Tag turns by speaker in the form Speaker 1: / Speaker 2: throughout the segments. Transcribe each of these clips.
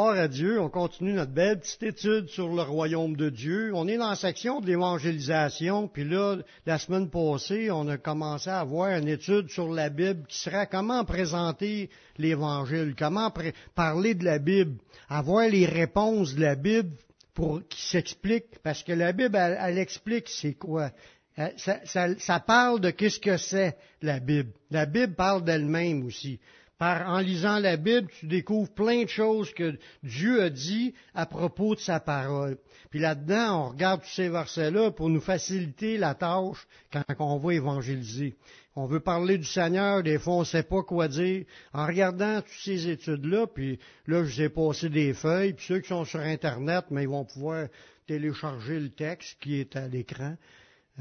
Speaker 1: Gloire à Dieu, on continue notre belle petite étude sur le royaume de Dieu. On est dans la section de l'évangélisation, puis là, la semaine passée, on a commencé à avoir une étude sur la Bible qui sera comment présenter l'évangile, comment parler de la Bible, avoir les réponses de la Bible pour qui s'expliquent, parce que la Bible, elle, explique c'est quoi. Ça, ça parle de qu'est-ce que c'est la Bible. La Bible parle d'elle-même aussi en lisant la Bible, tu découvres plein de choses que Dieu a dit à propos de sa parole. Puis là-dedans, on regarde tous ces versets-là pour nous faciliter la tâche quand on va évangéliser. On veut parler du Seigneur, des fois on ne sait pas quoi dire. En regardant toutes ces études-là, puis là, je vous ai passé des feuilles, puis ceux qui sont sur Internet, mais ils vont pouvoir télécharger le texte qui est à l'écran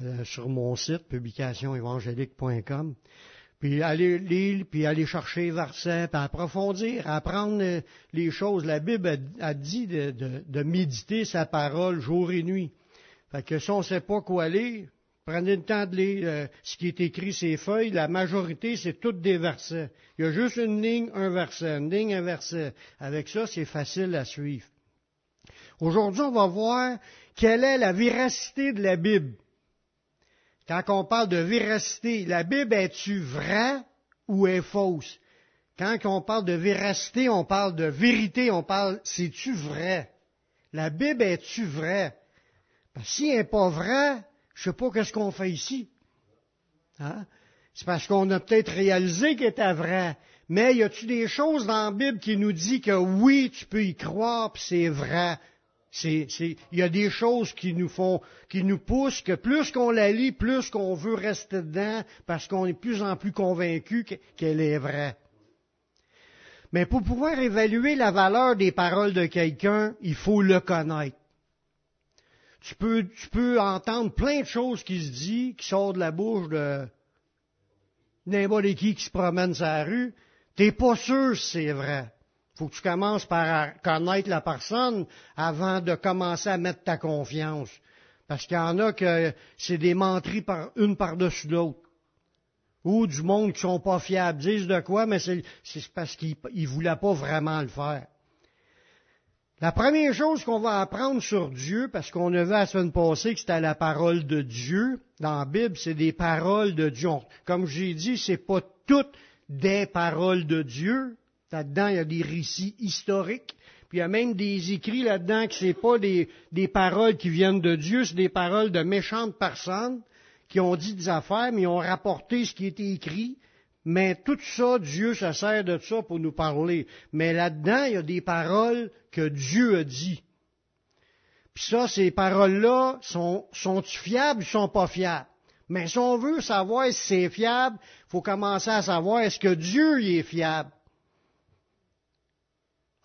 Speaker 1: euh, sur mon site, publicationévangélique.com puis aller lire, puis aller chercher versets, puis approfondir, apprendre euh, les choses. La Bible a, dit de, méditer sa parole jour et nuit. Fait que si on ne sait pas quoi lire, prenez le temps de lire euh, ce qui est écrit ces feuilles. La majorité, c'est toutes des versets. Il y a juste une ligne, un verset, une ligne, un verset. Avec ça, c'est facile à suivre. Aujourd'hui, on va voir quelle est la véracité de la Bible. Quand on parle de véracité, la Bible est-tu vraie ou est fausse? Quand on parle de véracité, on parle de vérité, on parle, c'est-tu vrai? La Bible est-tu vraie? Que si elle n'est pas vraie, je sais pas qu'est-ce qu'on fait ici. Hein? C'est parce qu'on a peut-être réalisé qu'elle était vraie. Mais y a-t-il des choses dans la Bible qui nous dit que oui, tu peux y croire, puis c'est vrai? Il y a des choses qui nous font, qui nous poussent que plus qu'on la lit, plus qu'on veut rester dedans parce qu'on est de plus en plus convaincu qu'elle est vraie. Mais pour pouvoir évaluer la valeur des paroles de quelqu'un, il faut le connaître. Tu peux, tu peux entendre plein de choses qui se disent, qui sortent de la bouche de n'importe qui qui se promène sur la rue. T'es pas sûr si c'est vrai faut que tu commences par connaître la personne avant de commencer à mettre ta confiance. Parce qu'il y en a que c'est des menteries par, une par-dessus l'autre. Ou du monde qui sont pas fiables. Disent de quoi, mais c'est parce qu'ils ne voulaient pas vraiment le faire. La première chose qu'on va apprendre sur Dieu, parce qu'on a vu la semaine passée que c'était la parole de Dieu, dans la Bible, c'est des paroles de Dieu. Comme j'ai dit, c'est pas toutes des paroles de Dieu, Là-dedans, il y a des récits historiques. Puis il y a même des écrits là-dedans que c'est pas des, des, paroles qui viennent de Dieu, c'est des paroles de méchantes personnes qui ont dit des affaires, mais ils ont rapporté ce qui était écrit. Mais tout ça, Dieu se sert de ça pour nous parler. Mais là-dedans, il y a des paroles que Dieu a dit. Puis ça, ces paroles-là, sont, sont-ils fiables ou sont pas fiables? Mais si on veut savoir si c'est fiable, il faut commencer à savoir est-ce que Dieu y est fiable.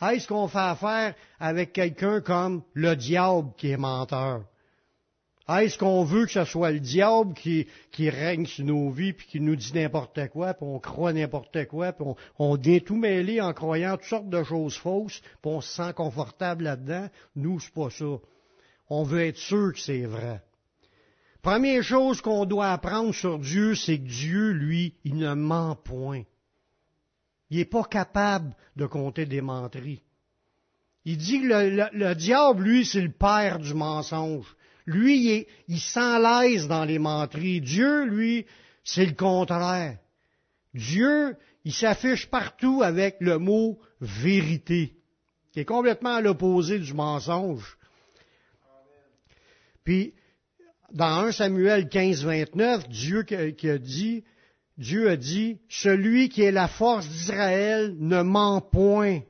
Speaker 1: Est-ce qu'on fait affaire avec quelqu'un comme le diable qui est menteur? Est-ce qu'on veut que ce soit le diable qui, règne sur nos vies, puis qui nous dit n'importe quoi, puis on croit n'importe quoi, puis on, on tout mêler en croyant toutes sortes de choses fausses, puis on se sent confortable là-dedans? Nous, c'est pas ça. On veut être sûr que c'est vrai. Première chose qu'on doit apprendre sur Dieu, c'est que Dieu, lui, il ne ment point. Il n'est pas capable de compter des menteries. Il dit que le, diable, lui, c'est le père du mensonge. Lui, il, il s'enlaise dans les menteries. Dieu, lui, c'est le contraire. Dieu, il s'affiche partout avec le mot vérité, qui est complètement à l'opposé du mensonge. Puis, dans 1 Samuel 15, 29, Dieu qui a dit, Dieu a dit, celui qui est la force d'Israël ne ment point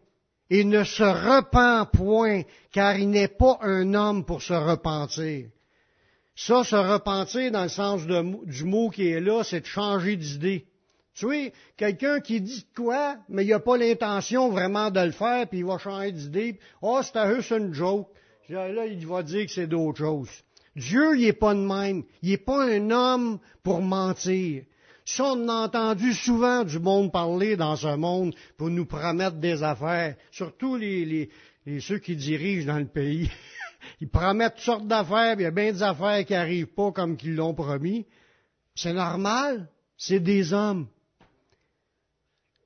Speaker 1: et ne se repent point, car il n'est pas un homme pour se repentir. Ça, se repentir dans le sens du mot qui est là, c'est de changer d'idée. Tu vois, quelqu'un qui dit quoi, mais il n'a pas l'intention vraiment de le faire, puis il va changer d'idée. Oh, c'est juste une joke. Là, il va dire que c'est d'autres choses. Dieu, il n'est pas de même. Il n'est pas un homme pour mentir. Ça, on a entendu souvent du monde parler dans ce monde pour nous promettre des affaires, surtout les, ceux qui dirigent dans le pays. Ils promettent toutes sortes d'affaires, il y a bien des affaires qui n'arrivent pas comme qu'ils l'ont promis. C'est normal, c'est des hommes.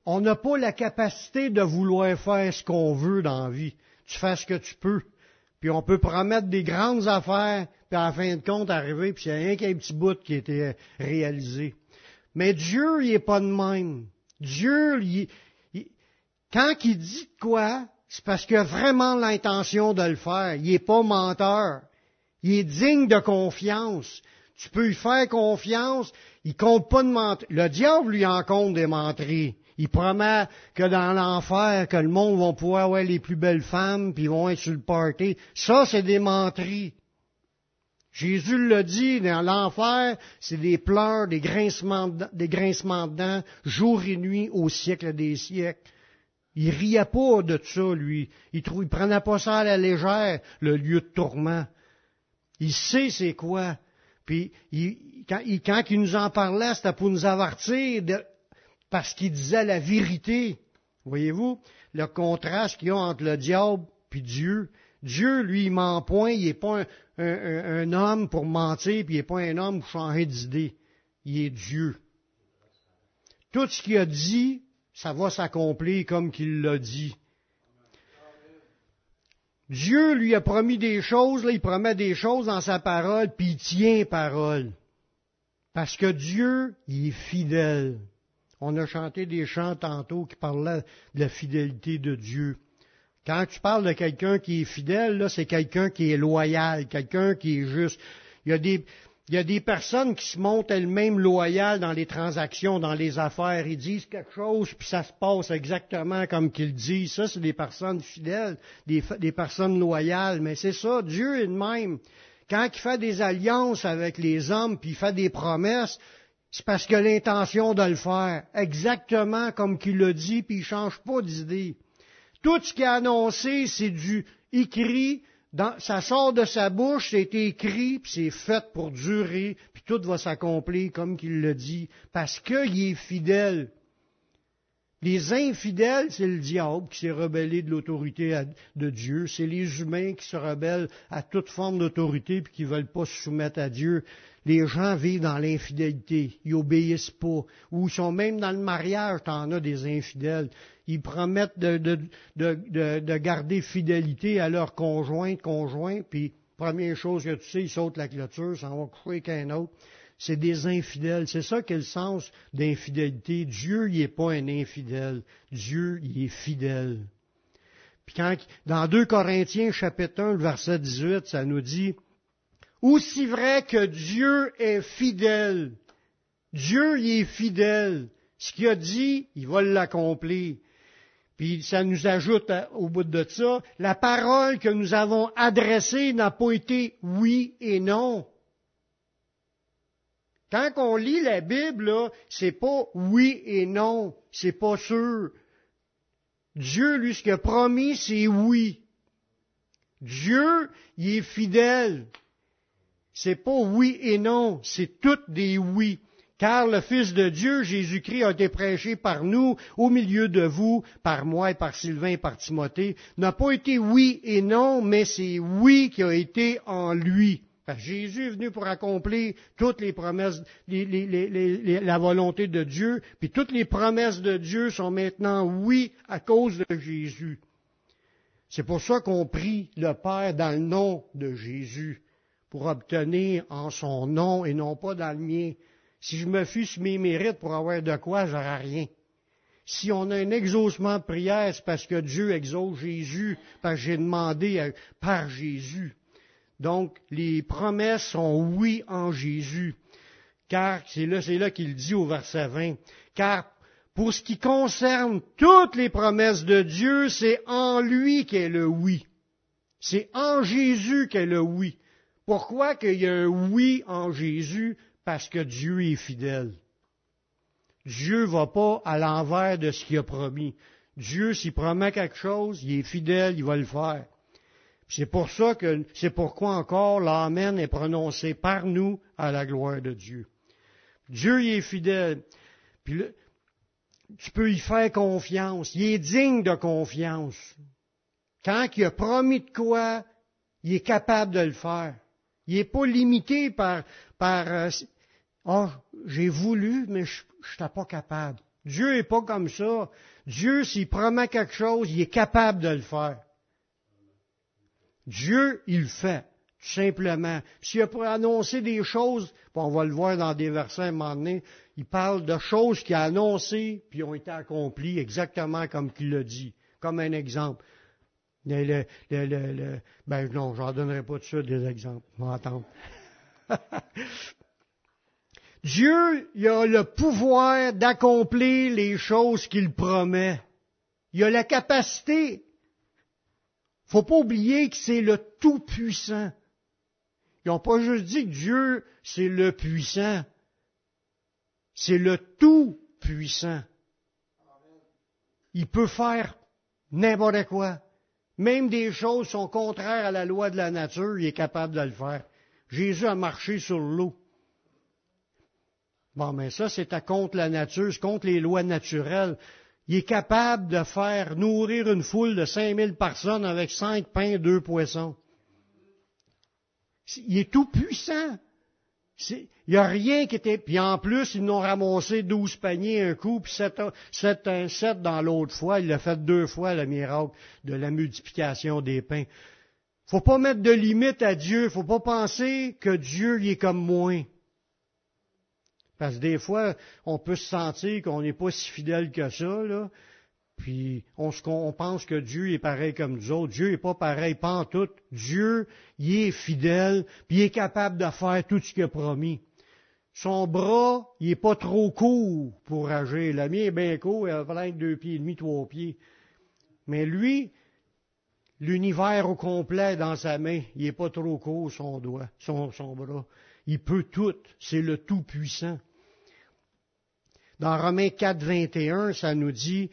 Speaker 1: On n'a pas la capacité de vouloir faire ce qu'on veut dans la vie. tu fais ce que tu peux. Puis on peut promettre des grandes affaires, puis à fin de compte arriver, puis il n'y a rien qu'un petit bout qui a été réalisé. Mais Dieu, il n'est pas de même. Dieu, il, quand il dit quoi, c'est parce qu'il a vraiment l'intention de le faire. Il n'est pas menteur. Il est digne de confiance. Tu peux lui faire confiance. Il compte pas de mentir. Le diable lui en compte des menteries. Il promet que dans l'enfer, que le monde va pouvoir avoir les plus belles femmes, puis ils vont être sur le party. Ça, c'est des menteries. Jésus l'a dit, dans l'enfer, c'est des pleurs, des grincements, des grincements de dents, jour et nuit, au siècle des siècles. Il riait pas de ça, lui. Il, ne prenait pas ça à la légère, le lieu de tourment. Il sait c'est quoi. Puis, quand, il, nous en parlait, c'était pour nous avertir, parce qu'il disait la vérité. Voyez-vous, le contraste qu'il y a entre le diable et Dieu. Dieu, lui, il ment point, il n'est pas un, homme pour mentir, puis il n'est pas un homme pour changer d'idée. Il est Dieu. Tout ce qu'il a dit, ça va s'accomplir comme qu'il l'a dit. Dieu lui a promis des choses, là, il promet des choses dans sa parole, puis il tient parole. Parce que Dieu, il est fidèle. On a chanté des chants tantôt qui parlaient de la fidélité de Dieu. Quand tu parles de quelqu'un qui est fidèle, c'est quelqu'un qui est loyal, quelqu'un qui est juste. Il y a des, personnes qui se montrent elles-mêmes loyales dans les transactions, dans les affaires. Ils disent quelque chose, puis ça se passe exactement comme qu'ils disent. Ça, c'est des personnes fidèles, des, personnes loyales. Mais c'est ça, Dieu est de même. Quand il fait des alliances avec les hommes, puis il fait des promesses, c'est parce qu'il a l'intention de le faire. Exactement comme qu'il l'a dit, puis il change pas d'idée. Tout ce qu'il a annoncé, c'est du écrit, ça sort de sa bouche, c'est écrit, puis c'est fait pour durer, puis tout va s'accomplir comme qu'il le dit, parce qu'il est fidèle. Les infidèles, c'est le diable qui s'est rebellé de l'autorité de Dieu. C'est les humains qui se rebellent à toute forme d'autorité puis qui veulent pas se soumettre à Dieu. Les gens vivent dans l'infidélité. Ils obéissent pas. Ou ils sont même dans le mariage, t'en as des infidèles ils promettent de, garder fidélité à leur conjoint, conjoint, puis première chose que tu sais, ils sautent la clôture, s'en vont coucher avec un autre. C'est des infidèles. C'est ça qu'est le sens d'infidélité. Dieu, il n'est pas un infidèle. Dieu, il est fidèle. Puis quand, dans 2 Corinthiens, chapitre 1, verset 18, ça nous dit, aussi vrai que Dieu est fidèle. Dieu, il est fidèle. Ce qu'il a dit, il va l'accomplir. Puis ça nous ajoute au bout de ça, la parole que nous avons adressée n'a pas été oui et non. Quand on lit la Bible, c'est pas oui et non, c'est pas sûr. Dieu, lui, ce qu'il a promis, c'est oui. Dieu, il est fidèle. C'est pas oui et non, c'est toutes des oui car le Fils de Dieu, Jésus-Christ, a été prêché par nous, au milieu de vous, par moi et par Sylvain et par Timothée, n'a pas été oui et non, mais c'est oui qui a été en lui. Jésus est venu pour accomplir toutes les promesses, la volonté de Dieu, puis toutes les promesses de Dieu sont maintenant oui à cause de Jésus. C'est pour ça qu'on prie le Père dans le nom de Jésus, pour obtenir en son nom et non pas dans le mien. Si je me sur mes mérites pour avoir de quoi, j'aurai rien. Si on a un exaucement de prière, c'est parce que Dieu exauce Jésus, parce que j'ai demandé par Jésus. Donc, les promesses sont oui en Jésus. Car, c'est là, c'est là qu'il dit au verset 20, car pour ce qui concerne toutes les promesses de Dieu, c'est en lui qu'est le oui. C'est en Jésus qu'est le oui. Pourquoi qu'il y a un oui en Jésus? parce que Dieu est fidèle. Dieu va pas à l'envers de ce qu'il a promis. Dieu, s'il promet quelque chose, il est fidèle, il va le faire. C'est pour ça que, c'est pourquoi encore l'Amen est prononcé par nous à la gloire de Dieu. Dieu, il est fidèle. Puis tu peux y faire confiance. Il est digne de confiance. Quand il a promis de quoi, il est capable de le faire. Il n'est pas limité par, par oh, j'ai voulu, mais je n'étais pas capable. Dieu n'est pas comme ça. Dieu, s'il promet quelque chose, il est capable de le faire. Dieu, il le fait, tout simplement. S'il a pour annoncer des choses, on va le voir dans des versets à un moment donné, il parle de choses qu'il a annoncées, puis ont été accomplies exactement comme qu'il l'a dit. Comme un exemple. Le, le, ben non, j'en donnerai pas de ça des exemples. Attendre. Dieu, il a le pouvoir d'accomplir les choses qu'il promet. Il a la capacité. Faut pas oublier que c'est le Tout-Puissant. Ils n'ont pas juste dit que Dieu, c'est le puissant. C'est le Tout-Puissant. Il peut faire n'importe quoi. Même des choses sont contraires à la loi de la nature, il est capable de le faire. Jésus a marché sur l'eau. Bon, mais ça, c'est à contre la nature, c'est contre les lois naturelles. Il est capable de faire nourrir une foule de 5000 personnes avec cinq pains, deux poissons. Il est tout puissant. Il n'y a rien qui était. Puis en plus, ils n'ont ramassé douze paniers un coup, puis sept, un sept dans l'autre fois. Il a fait deux fois le miracle de la multiplication des pains. Faut pas mettre de limite à Dieu. Faut pas penser que Dieu y est comme moi. Parce que des fois, on peut se sentir qu'on n'est pas si fidèle que ça, là. Puis on, pense que Dieu est pareil comme nous autres. Dieu n'est pas pareil, pas en tout. Dieu, il est fidèle, puis il est capable de faire tout ce qu'il a promis. Son bras, il n'est pas trop court pour agir. Le mien est bien court, il a plein de deux pieds et demi, trois pieds. Mais lui, l'univers au complet dans sa main, il n'est pas trop court, son doigt, son, son bras. Il peut tout. C'est le Tout-Puissant. Dans Romains 4, 21, ça nous dit,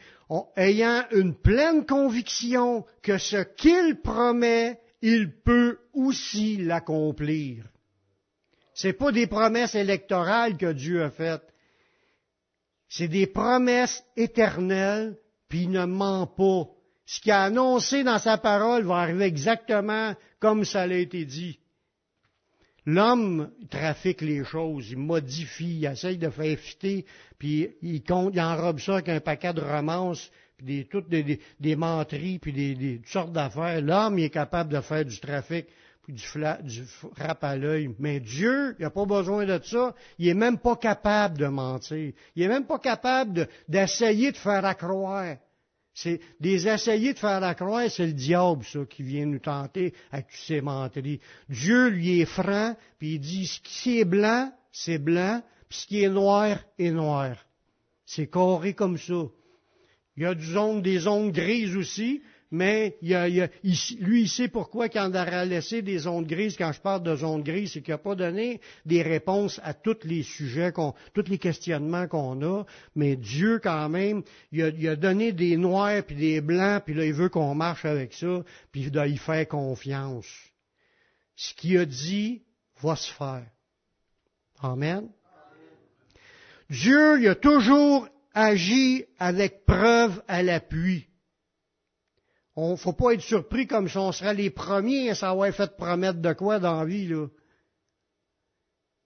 Speaker 1: ayant une pleine conviction que ce qu'il promet, il peut aussi l'accomplir. C'est pas des promesses électorales que Dieu a faites. C'est des promesses éternelles, puis il ne ment pas. Ce qu'il a annoncé dans sa parole va arriver exactement comme ça l'a été dit. L'homme trafique les choses, il modifie, il essaye de faire fitter, puis il compte, il enrobe ça avec un paquet de romances, puis des, toutes des, des, menteries, puis des, toutes sortes d'affaires. L'homme, est capable de faire du trafic, puis du, du frappe à l'œil. Mais Dieu, il n'a pas besoin de ça. Il est même pas capable de mentir. Il est même pas capable d'essayer de, faire accroire. C'est des essayer de faire la croix, c'est le diable, ça, qui vient nous tenter ces menteries. Dieu, lui, est franc, puis il dit, ce qui est blanc, c'est blanc, puis ce qui est noir, est noir. C'est carré comme ça. Il y a des ondes grises aussi, mais il a, lui, il sait pourquoi quand il a laissé des zones grises, quand je parle de zones grises, c'est qu'il n'a pas donné des réponses à tous les sujets, tous les questionnements qu'on a, mais Dieu, quand même, il a, donné des noirs puis des blancs, puis là, il veut qu'on marche avec ça, puis il doit y faire confiance. Ce qu'il a dit va se faire. Amen. Dieu, il a toujours agi avec preuve à l'appui. On ne faut pas être surpris comme si on serait les premiers à savoir fait promettre de quoi dans la vie. Là.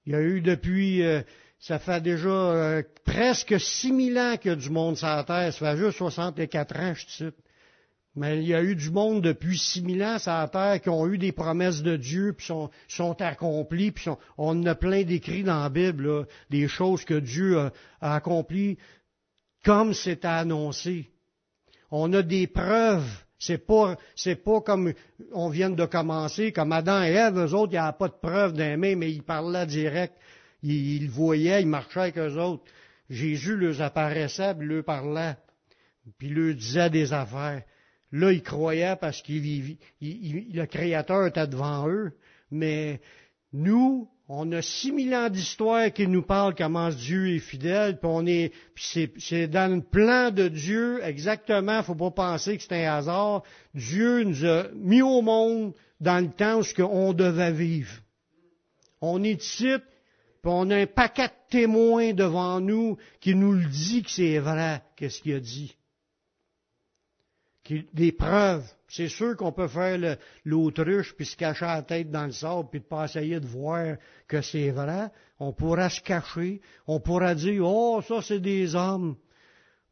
Speaker 1: Il y a eu depuis, euh, ça fait déjà euh, presque 6000 ans a du monde sur la Terre. Ça fait juste 64 ans, je cite. Mais il y a eu du monde depuis 6000 ans sur la Terre qui ont eu des promesses de Dieu, puis sont, sont accomplies, puis on a plein d'écrits dans la Bible, des choses que Dieu a, a accomplies comme c'était annoncé. On a des preuves c'est pas, c'est pas comme on vient de commencer, comme Adam et Ève, eux autres, il n'y a pas de preuve d'aimer, mais ils parlaient direct. Ils, ils voyaient, ils marchaient avec eux autres. Jésus leur apparaissait, puis leur parlait, puis leur disait des affaires. Là, ils croyaient parce qu'il le Créateur était devant eux, mais nous, on a six mille ans d'histoire qui nous parlent comment Dieu est fidèle, puis on est, c'est, dans le plan de Dieu exactement. Faut pas penser que c'est un hasard. Dieu nous a mis au monde dans le temps où on devait vivre. On est ici, puis on a un paquet de témoins devant nous qui nous le dit que c'est vrai, qu'est-ce qu'il a dit des preuves. C'est sûr qu'on peut faire l'autruche puis se cacher la tête dans le sable puis pas essayer de voir que c'est vrai. On pourra se cacher. On pourra dire, oh, ça c'est des hommes.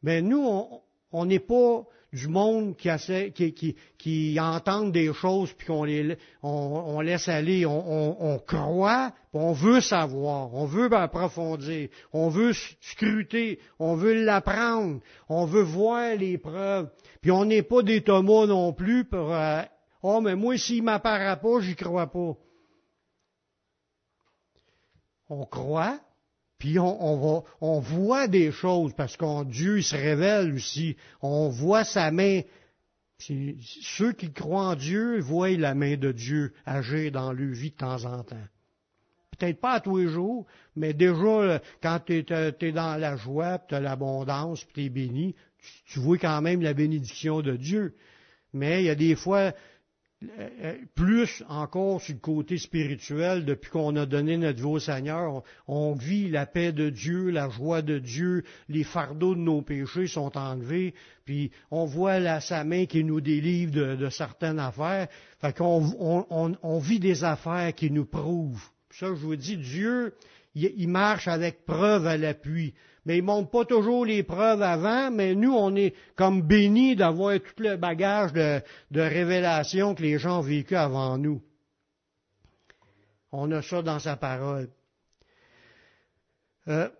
Speaker 1: Mais nous, On n'est pas du monde qui, qui, qui, qui entendent des choses puis qu'on les on, on laisse aller. On, on, croit, on veut savoir, on veut approfondir, on veut scruter, on veut l'apprendre, on veut voir les preuves. Puis on n'est pas des Thomas non plus pour euh, oh mais moi s'il m'apparaît pas, j'y crois pas. On croit, puis on, voit des choses parce qu'en Dieu il se révèle aussi. On voit sa main. Ceux qui croient en Dieu voient la main de Dieu agir dans leur vie de temps en temps. Peut-être pas à tous les jours, mais déjà quand tu es, dans la joie, tu as l'abondance, puis tu es béni, tu vois quand même la bénédiction de Dieu. Mais il y a des fois, euh, euh, plus encore sur le côté spirituel, depuis qu'on a donné notre vie au Seigneur, on, vit la paix de Dieu, la joie de Dieu, les fardeaux de nos péchés sont enlevés, puis on voit sa main qui nous délivre de, certaines affaires. Fait qu'on on, vit des affaires qui nous prouvent. ça, je vous dis, Dieu, il marche avec preuve à l'appui mais ils montrent pas toujours les preuves avant, mais nous, on est comme bénis d'avoir tout le bagage de, de révélation que les gens ont vécu avant nous. On a ça dans sa parole. Euh,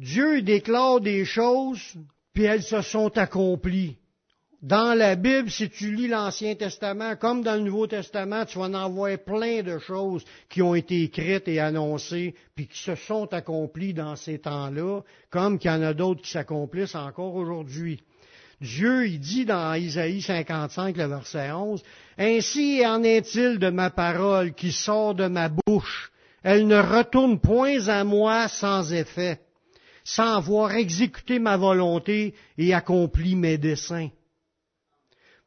Speaker 1: Dieu déclare des choses, puis elles se sont accomplies. Dans la Bible, si tu lis l'Ancien Testament, comme dans le Nouveau Testament, tu vas en voir plein de choses qui ont été écrites et annoncées, puis qui se sont accomplies dans ces temps-là, comme qu'il y en a d'autres qui s'accomplissent encore aujourd'hui. Dieu, il dit dans Isaïe 55, le verset 11, Ainsi en est-il de ma parole qui sort de ma bouche. Elle ne retourne point à moi sans effet, sans avoir exécuté ma volonté et accompli mes desseins.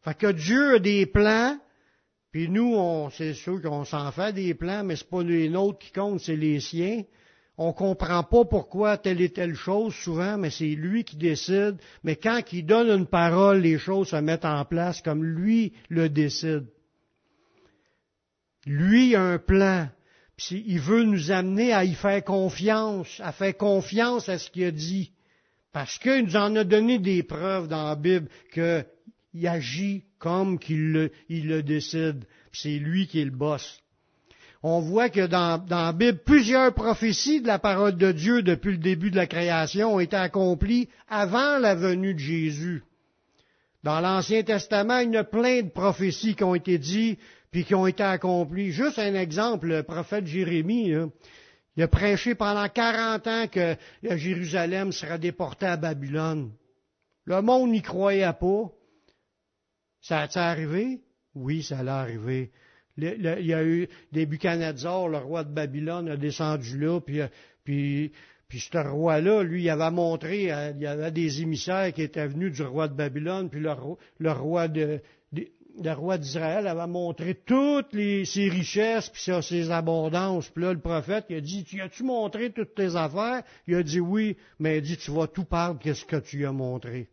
Speaker 1: Fait que Dieu a des plans, puis nous, c'est sûr qu'on s'en fait des plans, mais c'est pas les nôtres qui comptent, c'est les siens. On comprend pas pourquoi telle et telle chose souvent, mais c'est lui qui décide. Mais quand il donne une parole, les choses se mettent en place comme lui le décide. Lui a un plan. Puis il veut nous amener à y faire confiance, à faire confiance à ce qu'il a dit. Parce qu'il nous en a donné des preuves dans la Bible que il agit comme qu'il le, il le décide. C'est lui qui est le boss. On voit que dans, dans, la Bible, plusieurs prophéties de la parole de Dieu depuis le début de la création ont été accomplies avant la venue de Jésus. Dans l'Ancien Testament, il y a plein de prophéties qui ont été dites puis qui ont été accomplies. Juste un exemple, le prophète Jérémie, il a prêché pendant 40 ans que Jérusalem sera déportée à Babylone. Le monde n'y croyait pas. Ça a-t-il arrivé? Oui, ça l'a arrivé. il y a eu des Buchanadzar, le roi de Babylone, a descendu là, puis, puis, puis ce roi-là, lui, il avait montré, euh, il y avait des émissaires qui étaient venus du roi de Babylone, puis le, roi de, roi d'Israël avait montré toutes ses richesses puis ses abondances. Puis là, le prophète, il a dit, tu as-tu montré toutes tes affaires? Il a dit oui, mais il a dit, tu vas tout parler qu'est-ce que tu as montré?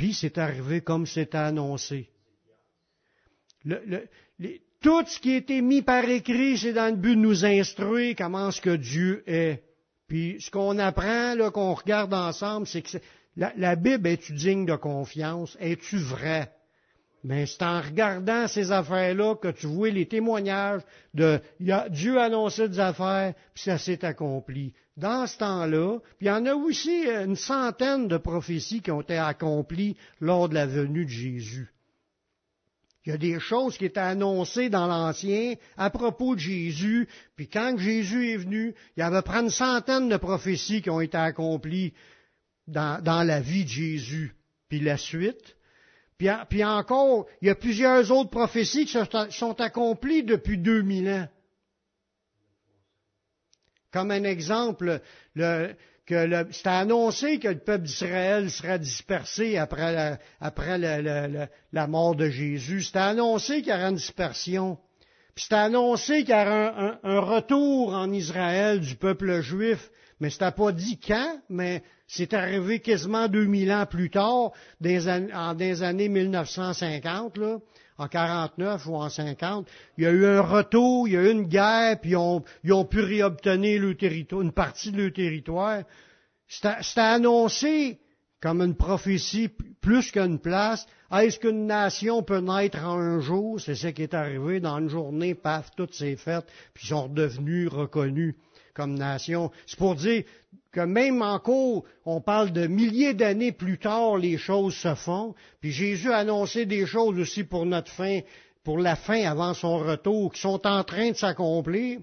Speaker 1: Puis c'est arrivé comme c'était annoncé. tout ce qui a été mis par écrit, c'est dans le but de nous instruire comment ce que Dieu est. Puis ce qu'on apprend, là, qu'on regarde ensemble, c'est que la, Bible, es-tu digne de confiance? Es-tu vrai? Mais c'est en regardant ces affaires-là que tu vois les témoignages de Dieu a annoncé des affaires, puis ça s'est accompli. Dans ce temps-là, puis il y en a aussi une centaine de prophéties qui ont été accomplies lors de la venue de Jésus. Il y a des choses qui étaient annoncées dans l'Ancien à propos de Jésus, puis quand Jésus est venu, il y avait près une centaine de prophéties qui ont été accomplies dans, la vie de Jésus. Puis la suite, puis, encore, il y a plusieurs autres prophéties qui sont, accomplies depuis 2000 ans. Comme un exemple, le, que c'était annoncé que le peuple d'Israël serait dispersé après, la, après la, mort de Jésus. C'était annoncé qu'il y aurait une dispersion. Puis c'était annoncé qu'il y aurait un, retour en Israël du peuple juif. Mais c'était pas dit quand, mais c'est arrivé quasiment 2000 ans plus tard, en des années 1950, là, en 49 ou en 50. Il y a eu un retour, il y a eu une guerre, puis ils ont, pu réobtenir le une partie de leur territoire. C'était annoncé comme une prophétie plus qu'une place. Est-ce qu'une nation peut naître en un jour? C'est ce qui est arrivé dans une journée, paf, tout s'est fait, puis ils sont redevenus reconnus comme nation. C'est pour dire que même encore, on parle de milliers d'années plus tard, les choses se font. Puis Jésus a annoncé des choses aussi pour notre fin, pour la fin avant son retour, qui sont en train de s'accomplir.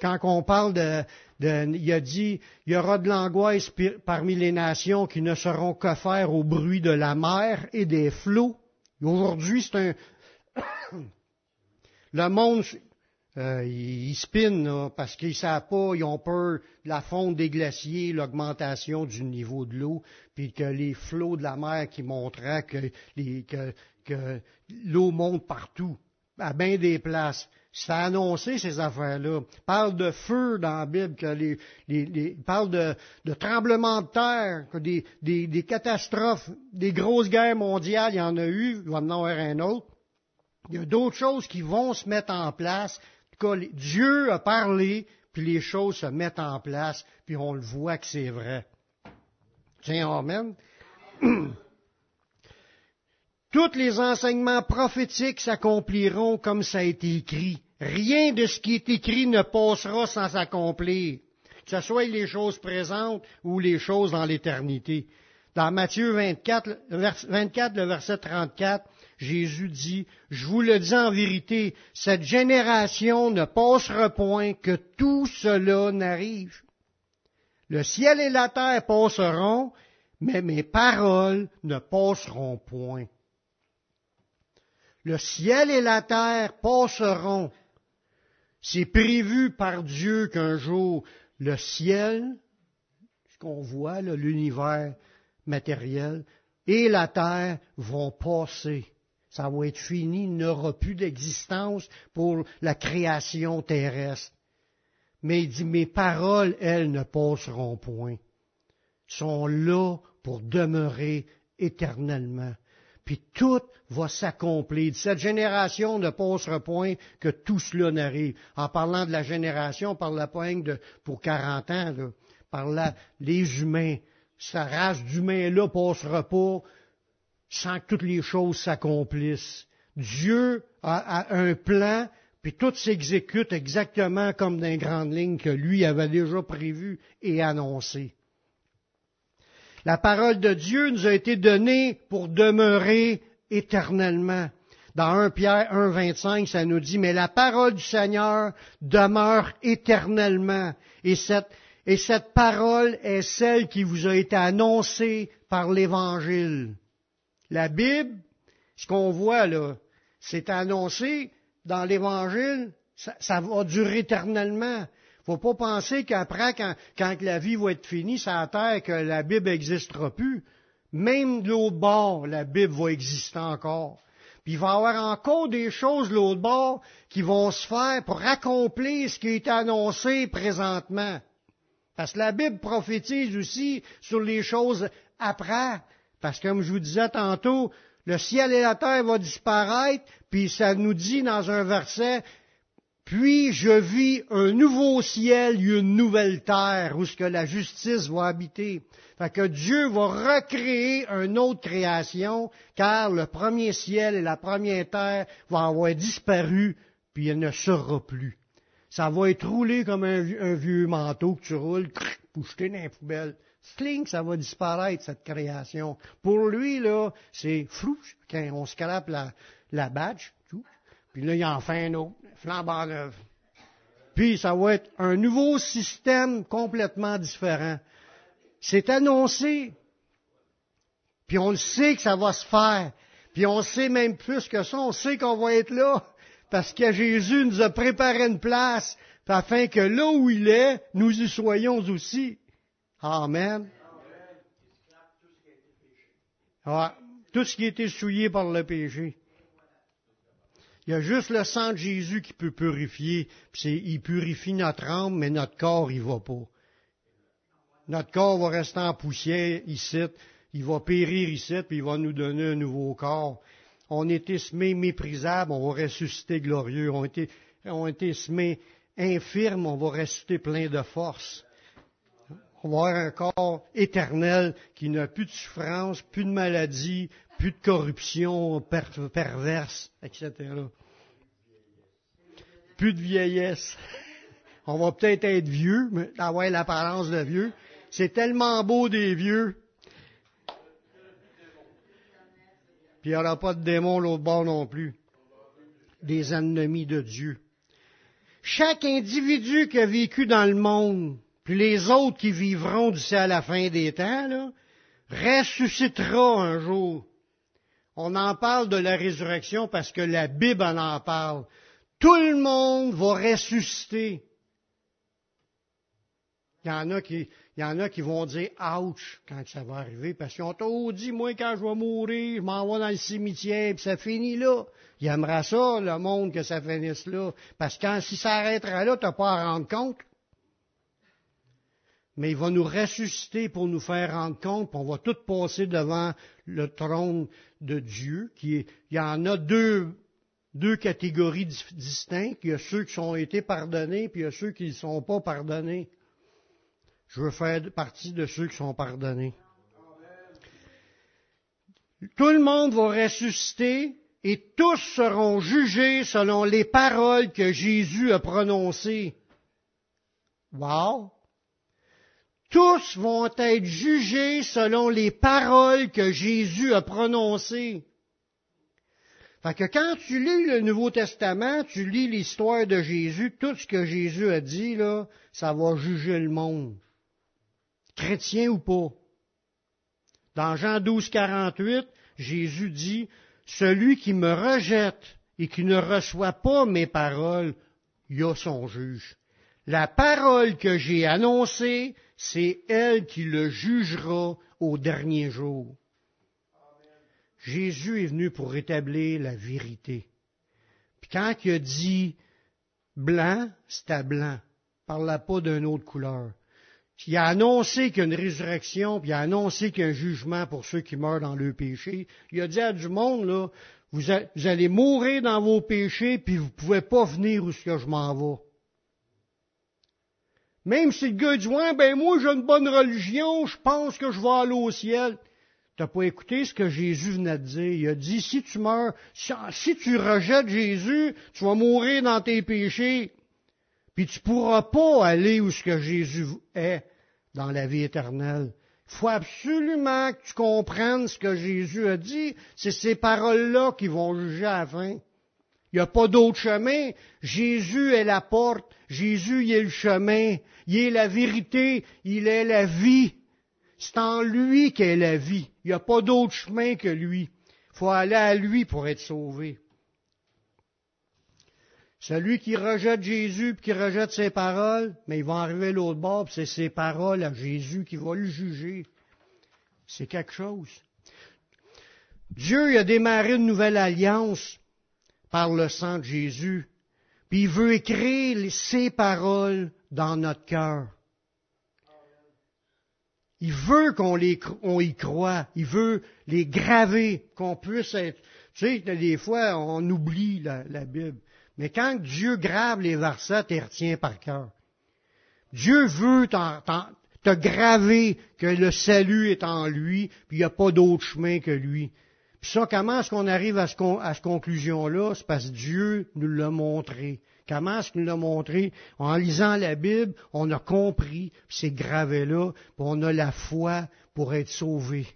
Speaker 1: Quand on parle de, il a dit, il y aura de l'angoisse parmi les nations qui ne sauront que faire au bruit de la mer et des flots. Aujourd'hui, c'est un, le monde, euh, ils, spinent parce qu'ils savent pas, ils ont peur de la fonte des glaciers, l'augmentation du niveau de l'eau, puis que les flots de la mer qui montreraient que, l'eau monte partout, à bien des places. C'est annoncé ces affaires-là. Parle de feu dans la Bible, que les, parle de, tremblements de terre, que des, catastrophes, des grosses guerres mondiales, il y en a eu, il va en avoir un autre. Il y a d'autres choses qui vont se mettre en place. Dieu a parlé, puis les choses se mettent en place, puis on le voit que c'est vrai. Tiens, Amen. Tous les enseignements prophétiques s'accompliront comme ça a été écrit. Rien de ce qui est écrit ne passera sans s'accomplir, que ce soit les choses présentes ou les choses dans l'éternité. Dans Matthieu 24, 24, le verset 34, Jésus dit, Je vous le dis en vérité, cette génération ne passera point que tout cela n'arrive. Le ciel et la terre passeront, mais mes paroles ne passeront point. Le ciel et la terre passeront. C'est prévu par Dieu qu'un jour le ciel, ce qu'on voit, l'univers matériel, et la terre vont passer. Ça va être fini, il n'y aura plus d'existence pour la création terrestre. Mais il dit, mes paroles, elles, ne passeront point. sont là pour demeurer éternellement puis tout va s'accomplir. Cette génération ne passera point que tout cela n'arrive. En parlant de la génération, on parle pas de pour 40 ans, par là, les humains. Sa race d'humains-là passera pas sans que toutes les choses s'accomplissent. Dieu a, un plan, puis tout s'exécute exactement comme dans les grandes lignes que lui avait déjà prévues et annoncées. La parole de Dieu nous a été donnée pour demeurer éternellement. Dans 1 Pierre 1, 25, ça nous dit, mais la parole du Seigneur demeure éternellement. Et cette, et cette parole est celle qui vous a été annoncée par l'Évangile. La Bible, ce qu'on voit là, c'est annoncé dans l'Évangile, ça, ça va durer éternellement faut pas penser qu'après, quand, la vie va être finie la terre, que la Bible n'existera plus. Même de l'autre bord, la Bible va exister encore. Puis il va y avoir encore des choses de l'autre bord qui vont se faire pour accomplir ce qui est annoncé présentement. Parce que la Bible prophétise aussi sur les choses après. Parce que comme je vous disais tantôt, le ciel et la terre vont disparaître, puis ça nous dit dans un verset, puis je vis un nouveau ciel et une nouvelle terre où ce que la justice va habiter. Fait que Dieu va recréer une autre création, car le premier ciel et la première terre vont avoir disparu, puis elle ne sera plus. Ça va être roulé comme un, vieux manteau que tu roules, pour jeter dans la poubelle. Sling, ça va disparaître, cette création. Pour lui, là, c'est flou, quand on scrape la, la badge, tout. Puis là, il en fait un autre flambant neuf. Puis ça va être un nouveau système complètement différent. C'est annoncé. Puis on le sait que ça va se faire. Puis on sait même plus que ça, on sait qu'on va être là. Parce que Jésus nous a préparé une place afin que là où il est, nous y soyons aussi. Amen. tout ce qui a été souillé par le péché. Il y a juste le sang de Jésus qui peut purifier. il purifie notre âme, mais notre corps, il va pas. Notre corps va rester en poussière ici. Il va périr ici, puis il va nous donner un nouveau corps. On était semés méprisables, on va ressusciter glorieux. On était, on était semés infirmes, on va rester plein de force. On va avoir un corps éternel qui n'a plus de souffrance, plus de maladie, plus de corruption perverse, etc. Plus de vieillesse. On va peut-être être vieux, mais avoir l'apparence de vieux. C'est tellement beau des vieux. Puis il n'y aura pas de démons l'autre bord non plus. Des ennemis de Dieu. Chaque individu qui a vécu dans le monde, puis les autres qui vivront d'ici à la fin des temps, là, ressuscitera un jour. On en parle de la résurrection parce que la Bible en, en parle. Tout le monde va ressusciter. Il y en a qui, il y en a qui vont dire ouch quand ça va arriver parce qu'ils ont dit, moi, quand je vais mourir, je m'en vais dans le cimetière puis ça finit là. Il aimera ça, le monde, que ça finisse là. Parce que quand, si ça arrêtera là, t'as pas à rendre compte mais il va nous ressusciter pour nous faire rendre compte, puis on va tout passer devant le trône de Dieu. Qui est, il y en a deux, deux catégories distinctes. Il y a ceux qui ont été pardonnés, puis il y a ceux qui ne sont pas pardonnés. Je veux faire partie de ceux qui sont pardonnés. Tout le monde va ressusciter et tous seront jugés selon les paroles que Jésus a prononcées. Wow! tous vont être jugés selon les paroles que Jésus a prononcées. Fait que quand tu lis le Nouveau Testament, tu lis l'histoire de Jésus, tout ce que Jésus a dit, là, ça va juger le monde. Chrétien ou pas. Dans Jean 12, 48, Jésus dit, celui qui me rejette et qui ne reçoit pas mes paroles, il a son juge. La parole que j'ai annoncée, c'est elle qui le jugera au dernier jour. Jésus est venu pour rétablir la vérité. Puis quand il a dit blanc, c'était blanc. Il ne pas d'une autre couleur. Il a annoncé qu'il y a une résurrection, puis il a annoncé qu'il y a un jugement pour ceux qui meurent dans leur péché. Il a dit à du monde, là, vous, allez mourir dans vos péchés, puis vous ne pouvez pas venir où ce que je m'en vais. Même si le gars dit, ouais, ben moi j'ai une bonne religion, je pense que je vais aller au ciel. T'as pas écouté ce que Jésus venait de dire? Il a dit, si tu meurs, si, tu rejettes Jésus, tu vas mourir dans tes péchés. Puis tu pourras pas aller où ce que Jésus est dans la vie éternelle. Il faut absolument que tu comprennes ce que Jésus a dit. C'est ces paroles-là qui vont juger à la fin. Il n'y a pas d'autre chemin. Jésus est la porte. Jésus, est le chemin. Il est la vérité. Il est la vie. C'est en lui qu'est la vie. Il n'y a pas d'autre chemin que lui. Il faut aller à lui pour être sauvé. Celui qui rejette Jésus et qui rejette ses paroles, mais il va arriver l'autre bord, c'est ses paroles à Jésus qui va le juger. C'est quelque chose. Dieu a démarré une nouvelle alliance par le sang de Jésus. Puis il veut écrire ses paroles dans notre cœur. Il veut qu'on y croit. Il veut les graver, qu'on puisse être. Tu sais, des fois, on oublie la, Bible. Mais quand Dieu grave les versets, il retient par cœur. Dieu veut te graver que le salut est en lui, puis il n'y a pas d'autre chemin que lui. Puis ça, comment est-ce qu'on arrive à, ce, cette conclusion-là? C'est parce que Dieu nous l'a montré. Comment est-ce qu'il nous l'a montré? En lisant la Bible, on a compris, puis c'est gravé là, puis on a la foi pour être sauvé.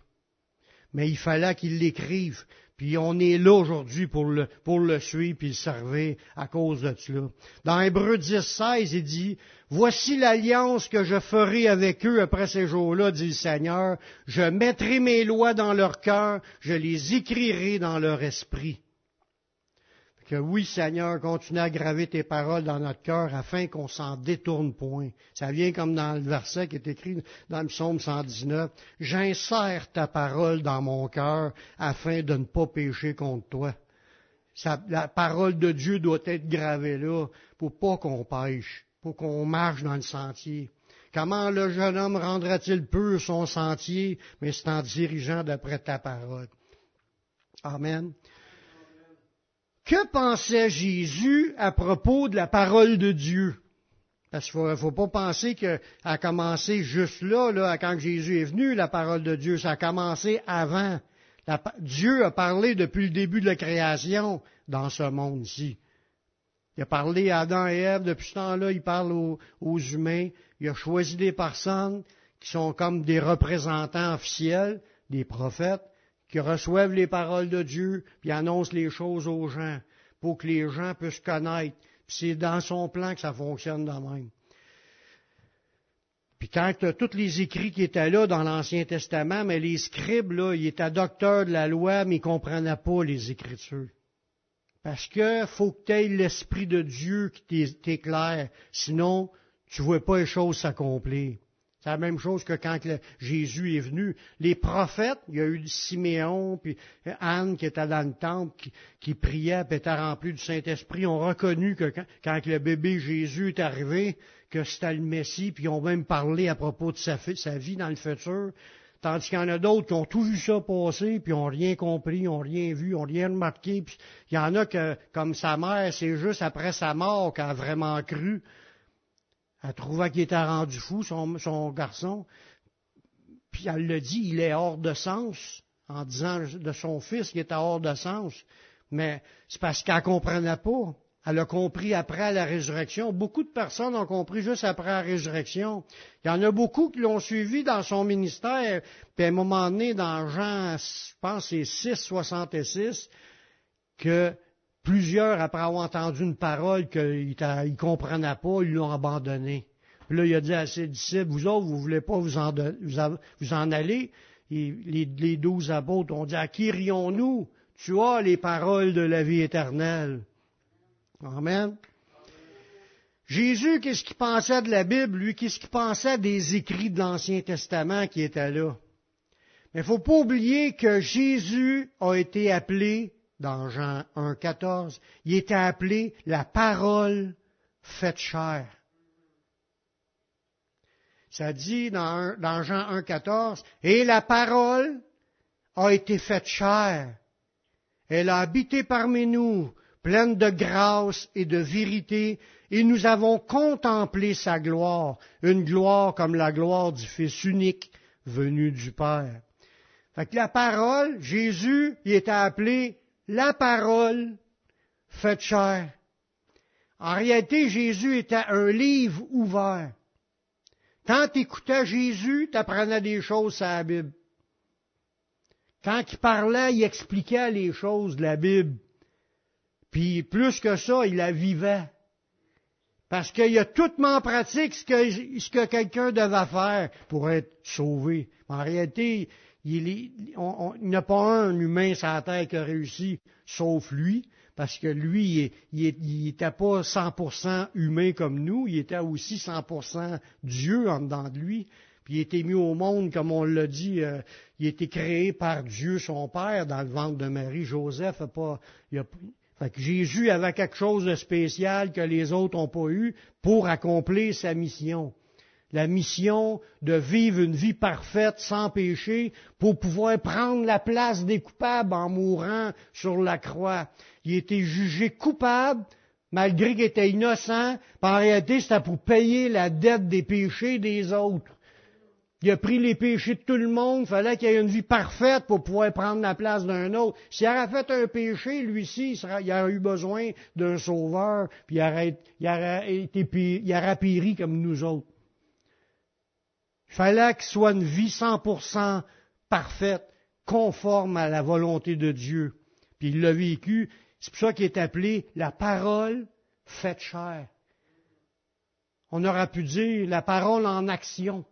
Speaker 1: Mais il fallait qu'il l'écrive. Puis on est là aujourd'hui pour le, pour le suivre puis le servir à cause de cela. Dans Hébreu 10, 16, il dit, Voici l'alliance que je ferai avec eux après ces jours-là, dit le Seigneur. Je mettrai mes lois dans leur cœur, je les écrirai dans leur esprit que oui, Seigneur, continue à graver tes paroles dans notre cœur afin qu'on s'en détourne point. Ça vient comme dans le verset qui est écrit dans le psaume 119. J'insère ta parole dans mon cœur afin de ne pas pécher contre toi. la parole de Dieu doit être gravée là pour pas qu'on pêche, pour qu'on marche dans le sentier. Comment le jeune homme rendra-t-il pur son sentier, mais c'est en dirigeant d'après ta parole? Amen. Que pensait Jésus à propos de la parole de Dieu? Parce qu'il faut, pas penser qu'elle a commencé juste là, là, quand Jésus est venu, la parole de Dieu. Ça a commencé avant. Dieu a parlé depuis le début de la création dans ce monde-ci. Il a parlé à Adam et Ève depuis ce temps-là, il parle aux, humains. Il a choisi des personnes qui sont comme des représentants officiels, des prophètes, qui reçoivent les paroles de Dieu, puis annoncent les choses aux gens, pour que les gens puissent connaître c'est dans son plan que ça fonctionne de même. Puis quand tous les écrits qui étaient là dans l'Ancien Testament, mais les scribes, là, ils étaient docteurs de la loi, mais ils ne comprenaient pas les Écritures. Parce que faut que tu aies l'Esprit de Dieu qui t'éclaire, sinon tu ne vois pas les choses s'accomplir. C'est la même chose que quand Jésus est venu. Les prophètes, il y a eu Siméon, puis Anne qui était dans le temple, qui, priait, puis était rempli du Saint-Esprit, ont reconnu que quand, le bébé Jésus est arrivé, que c'était le Messie, puis ils ont même parlé à propos de sa, vie dans le futur. Tandis qu'il y en a d'autres qui ont tout vu ça passer, puis n'ont rien compris, n'ont rien vu, n'ont rien remarqué. Puis il y en a que, comme sa mère, c'est juste après sa mort qu'elle a vraiment cru. Elle trouva qu'il était rendu fou, son, garçon. Puis elle le dit, il est hors de sens, en disant de son fils qu'il était hors de sens. Mais c'est parce qu'elle ne comprenait pas. Elle a compris après la résurrection. Beaucoup de personnes ont compris juste après la résurrection. Il y en a beaucoup qui l'ont suivi dans son ministère. Puis à un moment donné, dans Jean, je pense c'est 6, 66, que Plusieurs, après avoir entendu une parole qu'ils ne comprenaient pas, ils l'ont abandonné. Puis là, il a dit à ses disciples, vous autres, vous voulez pas vous en, vous en aller? Et les, douze apôtres ont dit, à qui rions-nous? Tu as les paroles de la vie éternelle. Amen. Jésus, qu'est-ce qu'il pensait de la Bible, lui? Qu'est-ce qu'il pensait des écrits de l'Ancien Testament qui étaient là? Mais il faut pas oublier que Jésus a été appelé dans Jean 1,14, il était appelé la parole faite chair. Ça dit dans, dans Jean 1,14, et la parole a été faite chair. Elle a habité parmi nous, pleine de grâce et de vérité, et nous avons contemplé sa gloire, une gloire comme la gloire du Fils unique venu du Père. Fait que la parole, Jésus, il était appelé la parole faite chair. En réalité, Jésus était un livre ouvert. Quand tu écoutais Jésus, tu des choses à la Bible. Quand il parlait, il expliquait les choses de la Bible. Puis plus que ça, il la vivait. Parce qu'il a tout pratique ce que, ce que quelqu'un devait faire pour être sauvé. En réalité, il n'y a pas un humain sur terre qui a réussi, sauf lui, parce que lui, il n'était pas 100% humain comme nous, il était aussi 100% Dieu en dedans de lui. Puis il était mis au monde, comme on l'a dit, euh, il été créé par Dieu son Père dans le ventre de Marie. Joseph pas, il a, que Jésus avait quelque chose de spécial que les autres n'ont pas eu pour accomplir sa mission la mission de vivre une vie parfaite sans péché pour pouvoir prendre la place des coupables en mourant sur la croix. Il été jugé coupable malgré qu'il était innocent. En réalité, c'était pour payer la dette des péchés des autres. Il a pris les péchés de tout le monde, fallait qu'il ait une vie parfaite pour pouvoir prendre la place d'un autre. S'il avait fait un péché, lui-ci, il, aurait eu besoin d'un sauveur, puis il aurait, il aurait, été, il aurait péri comme nous autres. Il fallait qu'il soit une vie 100% parfaite, conforme à la volonté de Dieu. Puis il l'a vécu. C'est pour ça qu'il est appelé la parole faite chair. On aurait pu dire la parole en action.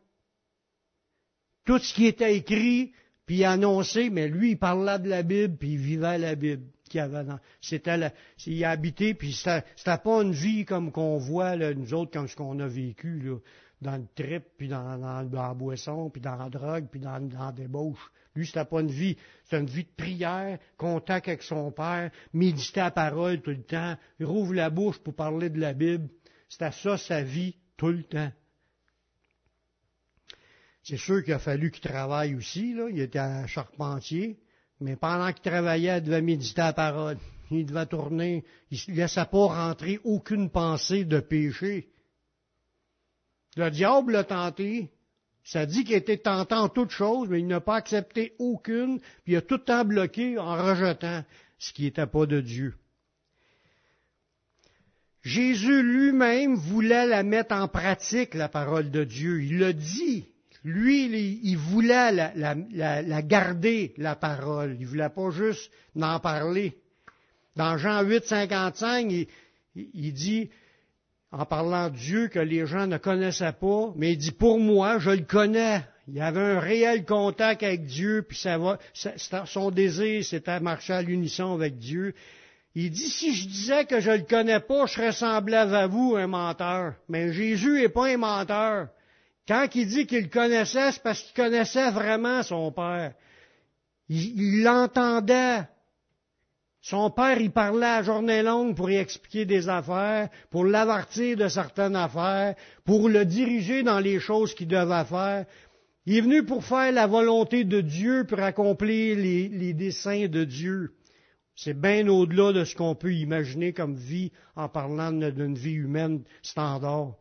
Speaker 1: Tout ce qui était écrit, puis annoncé, mais lui, il parlait de la Bible, puis il vivait la Bible. C'était la, il a habité, puis c'était, pas une vie comme qu'on voit, nous autres, comme ce qu'on a vécu. Là dans le trip, puis dans, la boisson, puis dans la drogue, puis dans, la débauche. Lui, c'était pas une vie. C'était une vie de prière, contact avec son Père, méditer la parole tout le temps, il rouvre la bouche pour parler de la Bible. C'était ça sa vie tout le temps. C'est sûr qu'il a fallu qu'il travaille aussi, là. Il était un charpentier. Mais pendant qu'il travaillait, il devait méditer la parole. Il devait tourner. Il ne laissait pas rentrer aucune pensée de péché. Le diable l'a tenté. Ça dit qu'il été tenté en toutes choses, mais il n'a pas accepté aucune, puis il a tout le temps bloqué en rejetant ce qui n'était pas de Dieu. Jésus lui-même voulait la mettre en pratique, la parole de Dieu. Il l'a dit. Lui, il voulait la, garder, la parole. Il voulait pas juste en parler. Dans Jean 8, 55, il, il dit, en parlant de Dieu que les gens ne connaissaient pas, mais il dit, pour moi, je le connais. Il avait un réel contact avec Dieu, puis son désir, c'était marcher à l'unisson avec Dieu. Il dit, si je disais que je le connais pas, je serais semblable à vous, un menteur. Mais Jésus n'est pas un menteur. Quand il dit qu'il connaissait, c'est parce qu'il connaissait vraiment son Père. Il l'entendait. Son père, il parlait à journée longue pour y expliquer des affaires, pour l'avertir de certaines affaires, pour le diriger dans les choses qu'il devait faire. Il est venu pour faire la volonté de Dieu, pour accomplir les, les desseins de Dieu. C'est bien au-delà de ce qu'on peut imaginer comme vie en parlant d'une vie humaine standard.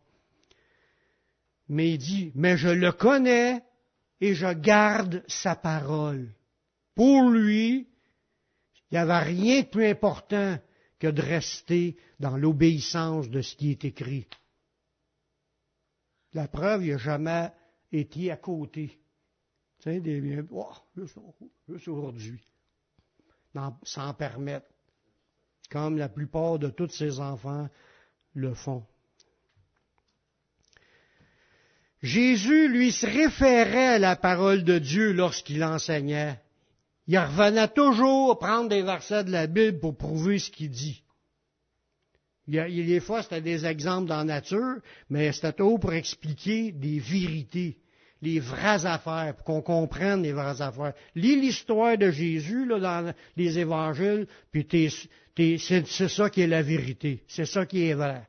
Speaker 1: Mais il dit, mais je le connais et je garde sa parole. Pour lui, il n'y avait rien de plus important que de rester dans l'obéissance de ce qui est écrit. La preuve, il n'a jamais été à côté. Tu sais, juste aujourd'hui s'en permettre, comme la plupart de tous ses enfants le font. Jésus, lui, se référait à la parole de Dieu lorsqu'il enseignait. Il revenait toujours prendre des versets de la Bible pour prouver ce qu'il dit. Il y a, des fois, c'était des exemples dans la nature, mais c'était toujours pour expliquer des vérités les vraies affaires, pour qu'on comprenne les vraies affaires. Lis l'histoire de Jésus là, dans les évangiles, puis c'est, ça qui est la vérité. C'est ça qui est vrai.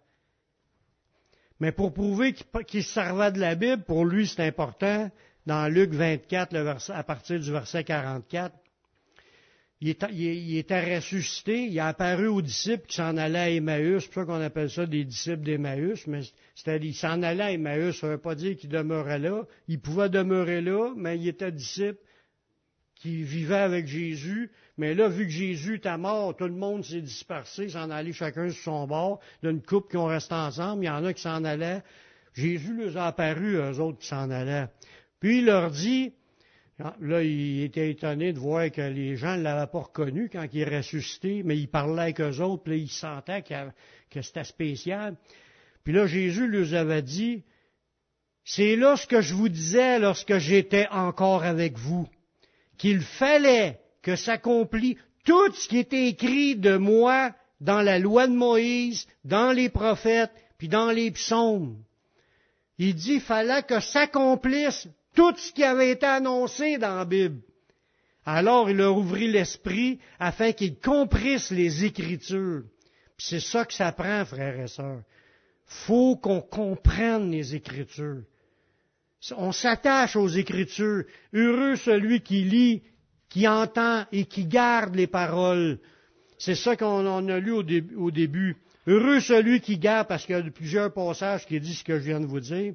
Speaker 1: Mais pour prouver qu'il, se servait de la Bible, pour lui c'est important, dans Luc 24, le à partir du verset 44, il, était ressuscité, il a apparu aux disciples qui s'en allaient à Emmaüs, c'est pour ça qu'on appelle ça des disciples d'Emmaüs, mais c'était, il s'en allait à Emmaüs, ça ne veut pas dire qu'il demeurait là, il pouvait demeurer là, mais il était disciple qui vivait avec Jésus, mais là, vu que Jésus était mort, tout le monde s'est dispersé, s'en allait chacun sur son bord, d'une couple qui ont resté ensemble, il y en a qui s'en allaient, Jésus leur a apparu, eux autres qui s'en allaient. Puis il leur dit, là, il était étonné de voir que les gens ne l'avaient pas reconnu quand il est ressuscité, mais il parlait avec eux autres, puis là, il sentait que c'était spécial. Puis là, Jésus leur avait dit, c'est là ce que je vous disais lorsque j'étais encore avec vous, qu'il fallait que s'accomplisse tout ce qui était écrit de moi dans la loi de Moïse, dans les prophètes, puis dans les psaumes. Il dit, fallait que s'accomplisse tout ce qui avait été annoncé dans la Bible. Alors il leur ouvrit l'esprit afin qu'ils comprissent les Écritures. c'est ça que ça prend, frères et sœurs. Faut qu'on comprenne les Écritures. On s'attache aux Écritures. Heureux celui qui lit, qui entend et qui garde les paroles. C'est ça qu'on en a lu au, début. Heureux celui qui garde, parce qu'il y a plusieurs passages qui disent ce que je viens de vous dire.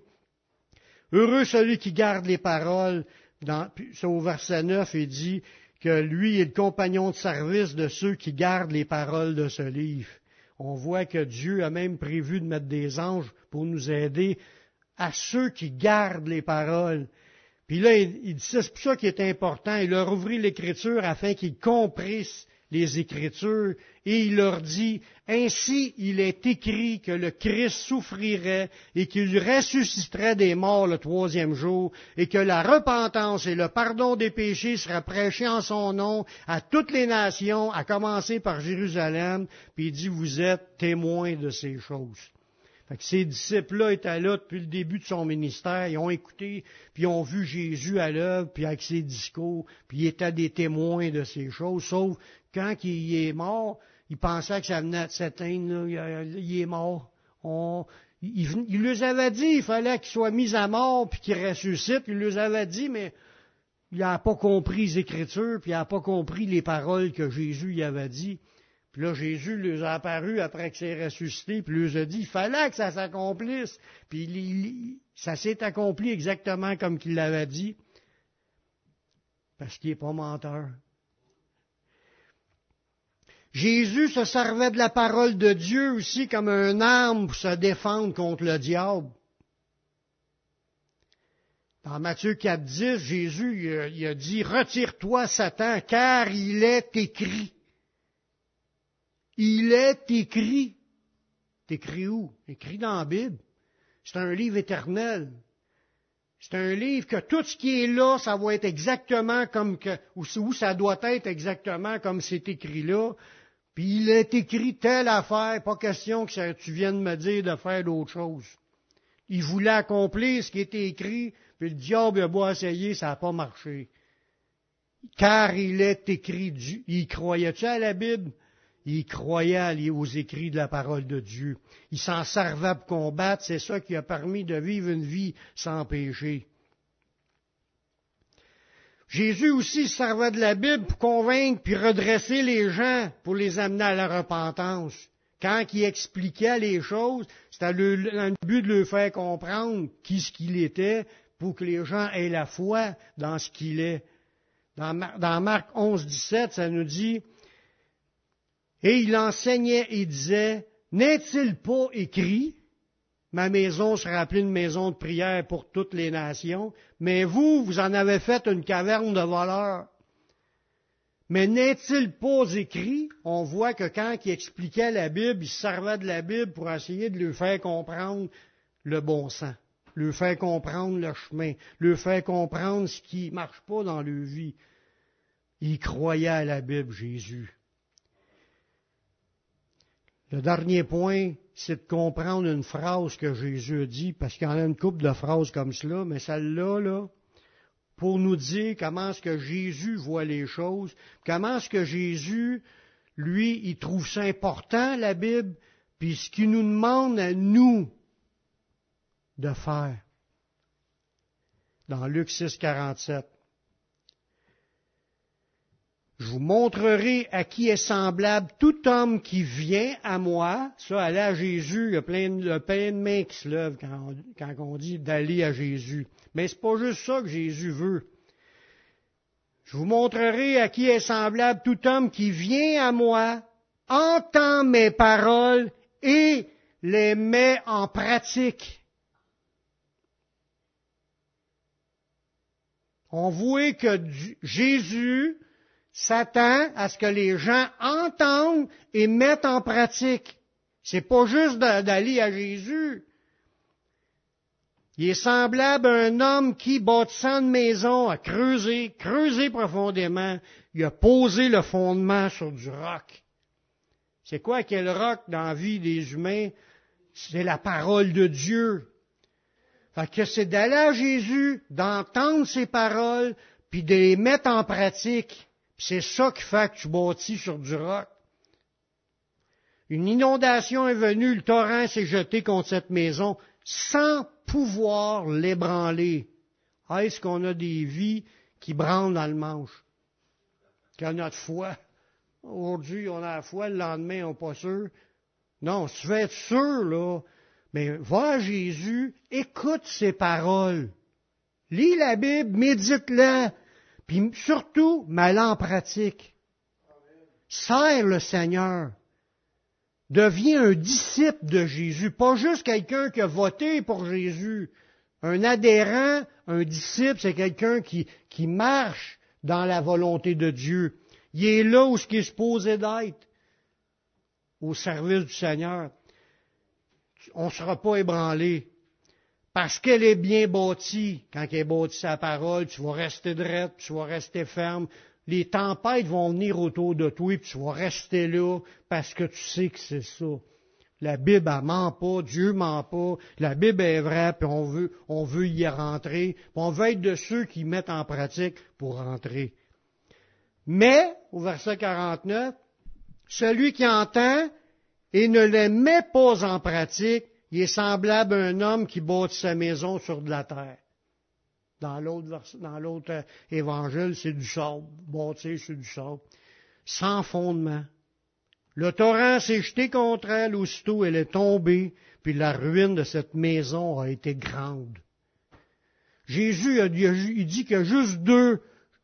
Speaker 1: Heureux celui qui garde les paroles. Dans, au verset 9, il dit que lui est le compagnon de service de ceux qui gardent les paroles de ce livre. On voit que Dieu a même prévu de mettre des anges pour nous aider à ceux qui gardent les paroles. Puis là, il, dit, c'est pour ça qui est important. Il leur ouvrit l'écriture afin qu'ils comprissent les Écritures et il leur dit, Ainsi il est écrit que le Christ souffrirait et qu'il ressusciterait des morts le troisième jour et que la repentance et le pardon des péchés seraient prêchés en son nom à toutes les nations, à commencer par Jérusalem. Puis il dit, vous êtes témoins de ces choses. Fait que ces disciples-là étaient là depuis le début de son ministère. Ils ont écouté, puis ils ont vu Jésus à l'œuvre, puis avec ses discours, puis ils étaient des témoins de ces choses. Sauf quand il est mort, ils pensaient que ça venait de s'éteindre. Il est mort. il, il, leur avait dit il fallait qu'il soit mis à mort puis qu'il ressuscite. Il leur avait dit, mais il n'a pas compris les Écritures, puis il n'a pas compris les paroles que Jésus y avait dit. Puis là, Jésus leur a apparu après que c'est ressuscité, puis leur a dit, il fallait que ça s'accomplisse. Puis Ça s'est accompli exactement comme qu'il l'avait dit, parce qu'il n'est pas menteur. Jésus se servait de la parole de Dieu aussi comme un arme pour se défendre contre le diable. Dans Matthieu 4.10, Jésus il a, dit, Retire-toi, Satan, car il est écrit. Il est écrit. Écrit où? Écrit dans la Bible. C'est un livre éternel. C'est un livre que tout ce qui est là, ça va être exactement comme que, ou ça doit être exactement comme c'est écrit là. Puis il est écrit telle affaire, pas question que tu viennes me dire de faire d'autre chose. Il voulait accomplir ce qui était écrit, puis le diable a beau essayer, ça n'a pas marché. Car il est écrit, il croyait-tu à la Bible? Il croyait aux écrits de la parole de Dieu. Il s'en servait pour combattre, c'est ça qui a permis de vivre une vie sans péché. Jésus aussi servait de la Bible pour convaincre puis redresser les gens pour les amener à la repentance. Quand il expliquait les choses, c'était le, but de leur faire comprendre qui ce qu'il était pour que les gens aient la foi dans ce qu'il est. Dans, dans Marc 11, 17, ça nous dit, et il enseignait et disait, n'est-il pas écrit, ma maison sera appelée une maison de prière pour toutes les nations, mais vous, vous en avez fait une caverne de voleurs. Mais n'est-il pas écrit, on voit que quand il expliquait la Bible, il servait de la Bible pour essayer de lui faire comprendre le bon sens, lui faire comprendre le chemin, lui faire comprendre ce qui ne marche pas dans leur vie. Il croyait à la Bible, Jésus. Le dernier point, c'est de comprendre une phrase que Jésus dit, parce qu'il y en a une couple de phrases comme cela, mais celle-là, là, pour nous dire comment est-ce que Jésus voit les choses, comment est-ce que Jésus, lui, il trouve ça important, la Bible, puis ce qu'il nous demande à nous de faire. Dans Luc 6, 47. Je vous montrerai à qui est semblable tout homme qui vient à moi. Ça, aller à Jésus, il y a plein de, mains qui se lèvent quand on, quand on dit d'aller à Jésus. Mais c'est pas juste ça que Jésus veut. Je vous montrerai à qui est semblable tout homme qui vient à moi, entend mes paroles et les met en pratique. On voit que Jésus s'attend à ce que les gens entendent et mettent en pratique. C'est pas juste d'aller à Jésus. Il est semblable à un homme qui, bâtissant une maison, a creusé, creusé profondément, il a posé le fondement sur du roc. C'est quoi quel roc dans la vie des humains? C'est la parole de Dieu. Fait que c'est d'aller à Jésus, d'entendre ses paroles, puis de les mettre en pratique. C'est ça qui fait que tu bâtis sur du roc. Une inondation est venue, le torrent s'est jeté contre cette maison sans pouvoir l'ébranler. Est-ce qu'on a des vies qui branlent dans le manche? Qu'on a notre foi. Aujourd'hui, on a la foi, le lendemain, on n'est pas sûr. Non, si tu veux être sûr, là, mais va à Jésus, écoute ses paroles. Lis la Bible, médite-la, puis surtout, mets en pratique. Sers le Seigneur. Deviens un disciple de Jésus, pas juste quelqu'un qui a voté pour Jésus. Un adhérent, un disciple, c'est quelqu'un qui, qui marche dans la volonté de Dieu. Il est là où ce qui est supposé d'être, au service du Seigneur. On ne sera pas ébranlé. Parce qu'elle est bien bâtie. Quand elle est sa parole, tu vas rester droite, tu vas rester ferme. Les tempêtes vont venir autour de toi, puis tu vas rester là parce que tu sais que c'est ça. La Bible, elle ment pas, Dieu ment pas, la Bible est vraie, puis on veut, on veut y rentrer, puis on veut être de ceux qui mettent en pratique pour rentrer. Mais, au verset 49, celui qui entend et ne les met pas en pratique, il est semblable à un homme qui bâtit sa maison sur de la terre. Dans l'autre, dans l'autre euh, évangile, c'est du sable, bâti sur du sable, sans fondement. Le torrent s'est jeté contre elle, aussitôt elle est tombée, puis la ruine de cette maison a été grande. Jésus il dit qu'il y a juste deux,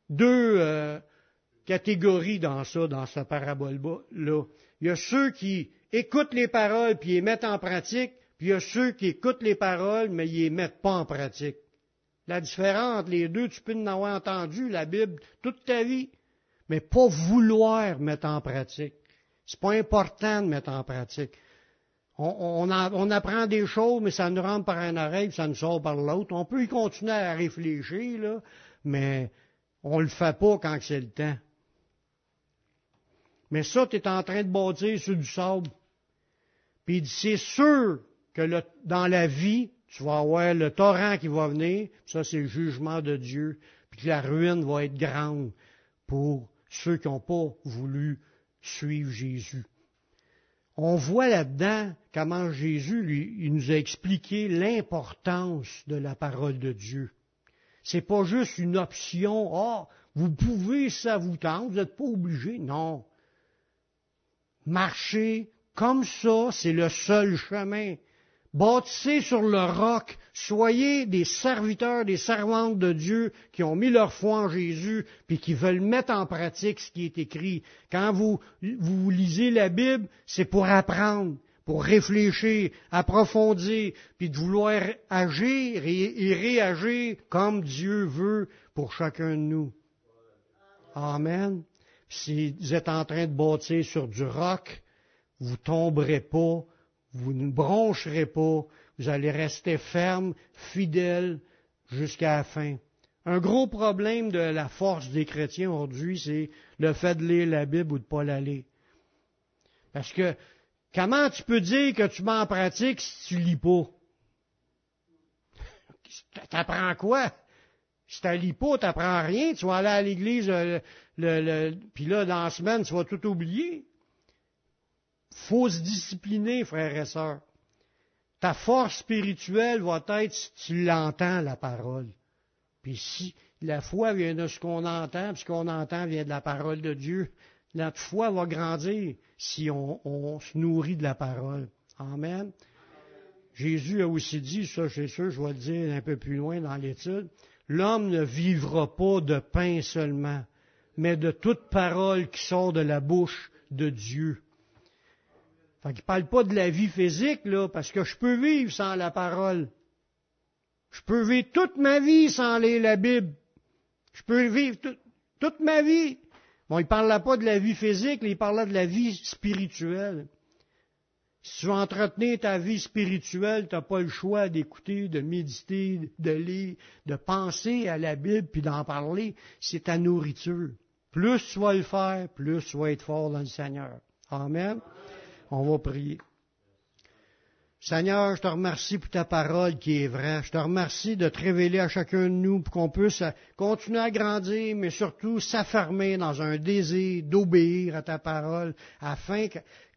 Speaker 1: deux euh, catégories dans ça, dans sa parabole-là. Il y a ceux qui écoutent les paroles puis les mettent en pratique, puis il y a ceux qui écoutent les paroles mais ils les mettent pas en pratique. La différence entre les deux, tu peux en avoir entendu la Bible toute ta vie, mais pas vouloir mettre en pratique. C'est pas important de mettre en pratique. On, apprend des choses, mais ça nous rentre par un oreille, ça nous sort par l'autre. On peut y continuer à réfléchir, là, mais on le fait pas quand c'est le temps. Mais ça, tu es en train de bâtir sur du sable. Puis c'est sûr que dans la vie, tu vas avoir le torrent qui va venir, ça c'est le jugement de Dieu, puis que la ruine va être grande pour ceux qui n'ont pas voulu suivre Jésus. On voit là-dedans comment Jésus lui, il nous a expliqué l'importance de la parole de Dieu. C'est pas juste une option, ah, vous pouvez, ça vous tente, vous n'êtes pas obligé. Non. Marcher comme ça, c'est le seul chemin. Bâtissez sur le roc, soyez des serviteurs, des servantes de Dieu qui ont mis leur foi en Jésus, puis qui veulent mettre en pratique ce qui est écrit. Quand vous, vous lisez la Bible, c'est pour apprendre, pour réfléchir, approfondir, puis de vouloir agir et réagir comme Dieu veut pour chacun de nous. Amen. Si vous êtes en train de bâtir sur du roc, vous tomberez pas vous ne broncherez pas, vous allez rester ferme, fidèle jusqu'à la fin. Un gros problème de la force des chrétiens aujourd'hui, c'est le fait de lire la Bible ou de ne pas la lire. Parce que comment tu peux dire que tu m'en pratiques si tu lis pas? T'apprends quoi? Si tu lis pas, t'apprends rien. Tu vas aller à l'église, euh, le, puis là, dans la semaine, tu vas tout oublier faut se discipliner, frères et sœurs. Ta force spirituelle va être si tu l'entends, la parole. Puis si la foi vient de ce qu'on entend, puis ce qu'on entend vient de la parole de Dieu, notre foi va grandir si on, se nourrit de la parole. Amen. Jésus a aussi dit, ça c'est sûr, je vais le dire un peu plus loin dans l'étude, l'homme ne vivra pas de pain seulement, mais de toute parole qui sort de la bouche de Dieu. Fait qu'il parle pas de la vie physique, là, parce que je peux vivre sans la parole. Je peux vivre toute ma vie sans lire la Bible. Je peux vivre toute ma vie. Bon, il ne parle pas de la vie physique, il parle de la vie spirituelle. Si tu veux entretenir ta vie spirituelle, tu n'as pas le choix d'écouter, de méditer, de lire, de penser à la Bible puis d'en parler. C'est ta nourriture. Plus tu vas le faire, plus tu vas être fort dans le Seigneur. Amen. On va prier. Seigneur, je te remercie pour ta parole qui est vraie. Je te remercie de te révéler à chacun de nous pour qu'on puisse continuer à grandir, mais surtout s'affermer dans un désir d'obéir à ta parole afin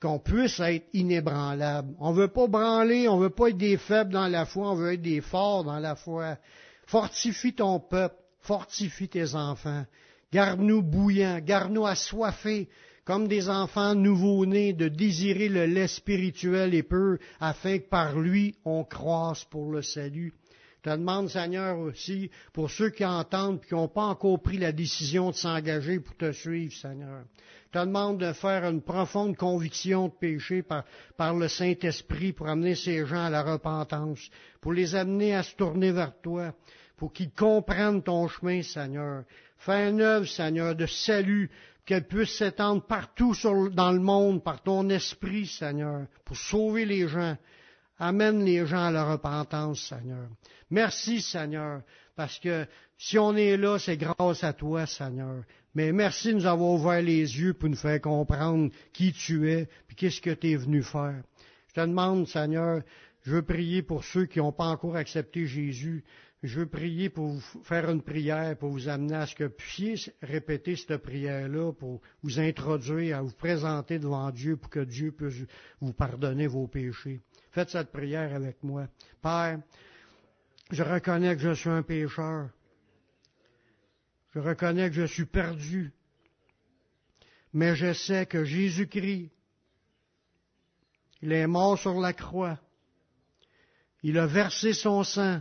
Speaker 1: qu'on puisse être inébranlable. On veut pas branler, on veut pas être des faibles dans la foi, on veut être des forts dans la foi. Fortifie ton peuple, fortifie tes enfants. Garde-nous bouillants, garde-nous assoiffés comme des enfants nouveau-nés, de désirer le lait spirituel et peu, afin que par lui on croisse pour le salut. Je te demande, Seigneur, aussi, pour ceux qui entendent et qui n'ont pas encore pris la décision de s'engager pour te suivre, Seigneur. Je te demande de faire une profonde conviction de péché par, par le Saint-Esprit pour amener ces gens à la repentance, pour les amener à se tourner vers toi, pour qu'ils comprennent ton chemin, Seigneur. Fais une œuvre, Seigneur, de salut qu'elle puisse s'étendre partout dans le monde par ton esprit, Seigneur, pour sauver les gens. Amène les gens à la repentance, Seigneur. Merci, Seigneur, parce que si on est là, c'est grâce à toi, Seigneur. Mais merci de nous avoir ouvert les yeux pour nous faire comprendre qui tu es, et qu'est-ce que tu es venu faire. Je te demande, Seigneur, je veux prier pour ceux qui n'ont pas encore accepté Jésus. Je veux prier pour vous faire une prière, pour vous amener à ce que vous puissiez répéter cette prière-là, pour vous introduire, à vous présenter devant Dieu, pour que Dieu puisse vous pardonner vos péchés. Faites cette prière avec moi. Père, je reconnais que je suis un pécheur. Je reconnais que je suis perdu. Mais je sais que Jésus-Christ, il est mort sur la croix. Il a versé son sang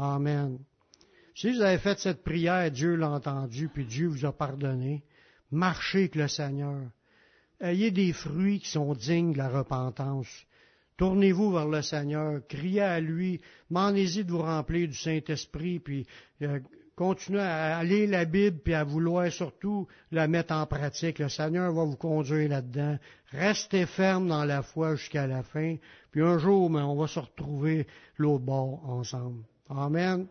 Speaker 1: Amen. Si vous avez fait cette prière, Dieu l'a entendu, puis Dieu vous a pardonné. Marchez avec le Seigneur. Ayez des fruits qui sont dignes de la repentance. Tournez-vous vers le Seigneur, criez à lui, demandez-y de vous remplir du Saint-Esprit, puis euh, continuez à lire la Bible, puis à vouloir surtout la mettre en pratique. Le Seigneur va vous conduire là-dedans. Restez ferme dans la foi jusqu'à la fin, puis un jour, on va se retrouver l'autre bord ensemble. Amen.